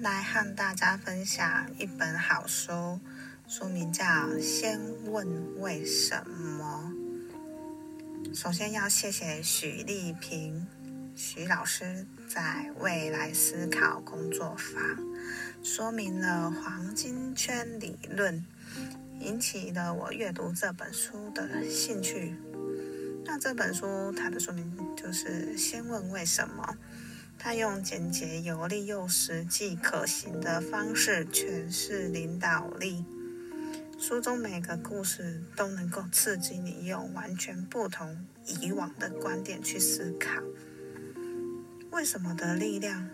来和大家分享一本好书，书名叫《先问为什么》。首先要谢谢许丽萍许老师在未来思考工作坊说明了黄金圈理论，引起了我阅读这本书的兴趣。那这本书它的书名就是“先问为什么”。他用简洁有力又实际可行的方式诠释领导力。书中每个故事都能够刺激你用完全不同以往的观点去思考。为什么的力量？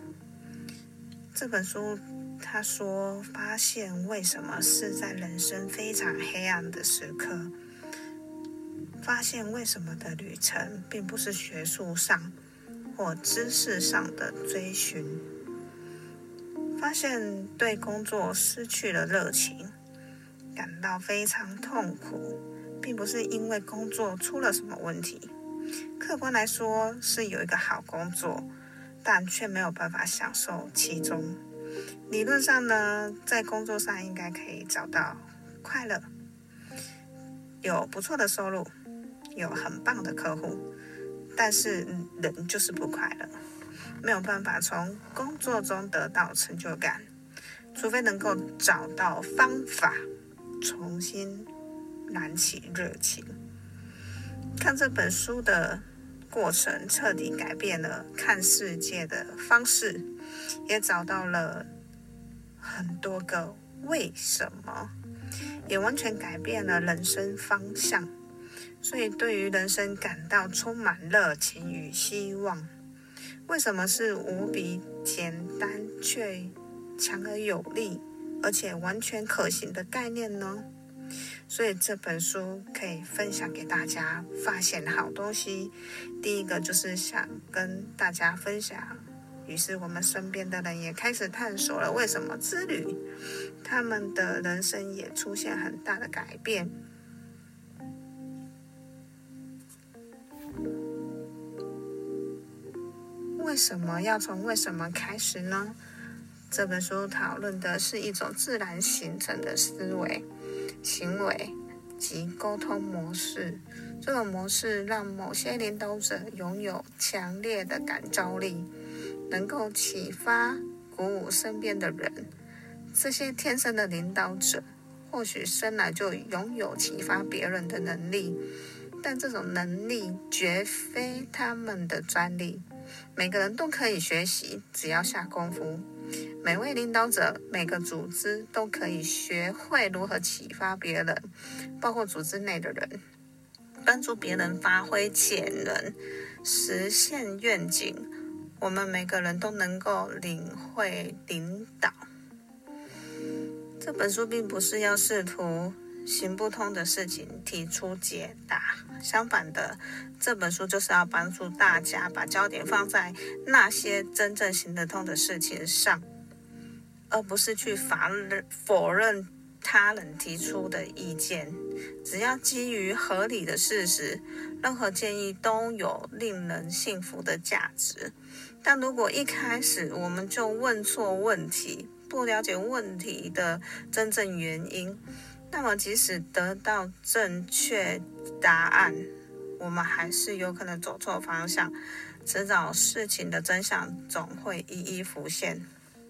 这本书他说，发现为什么是在人生非常黑暗的时刻。发现为什么的旅程，并不是学术上。或知识上的追寻，发现对工作失去了热情，感到非常痛苦，并不是因为工作出了什么问题。客观来说，是有一个好工作，但却没有办法享受其中。理论上呢，在工作上应该可以找到快乐，有不错的收入，有很棒的客户。但是人就是不快乐，没有办法从工作中得到成就感，除非能够找到方法重新燃起热情。看这本书的过程，彻底改变了看世界的方式，也找到了很多个为什么，也完全改变了人生方向。所以，对于人生感到充满热情与希望。为什么是无比简单却强而有力，而且完全可行的概念呢？所以这本书可以分享给大家，发现好东西。第一个就是想跟大家分享，于是我们身边的人也开始探索了为什么之旅，他们的人生也出现很大的改变。为什么要从为什么开始呢？这本书讨论的是一种自然形成的思维、行为及沟通模式。这种模式让某些领导者拥有强烈的感召力，能够启发、鼓舞身边的人。这些天生的领导者或许生来就拥有启发别人的能力，但这种能力绝非他们的专利。每个人都可以学习，只要下功夫。每位领导者、每个组织都可以学会如何启发别人，包括组织内的人，帮助别人发挥潜能，实现愿景。我们每个人都能够领会领导。这本书并不是要试图。行不通的事情提出解答，相反的，这本书就是要帮助大家把焦点放在那些真正行得通的事情上，而不是去否认否认他人提出的意见。只要基于合理的事实，任何建议都有令人信服的价值。但如果一开始我们就问错问题，不了解问题的真正原因，那么，即使得到正确答案，我们还是有可能走错方向。迟早事情的真相总会一一浮现。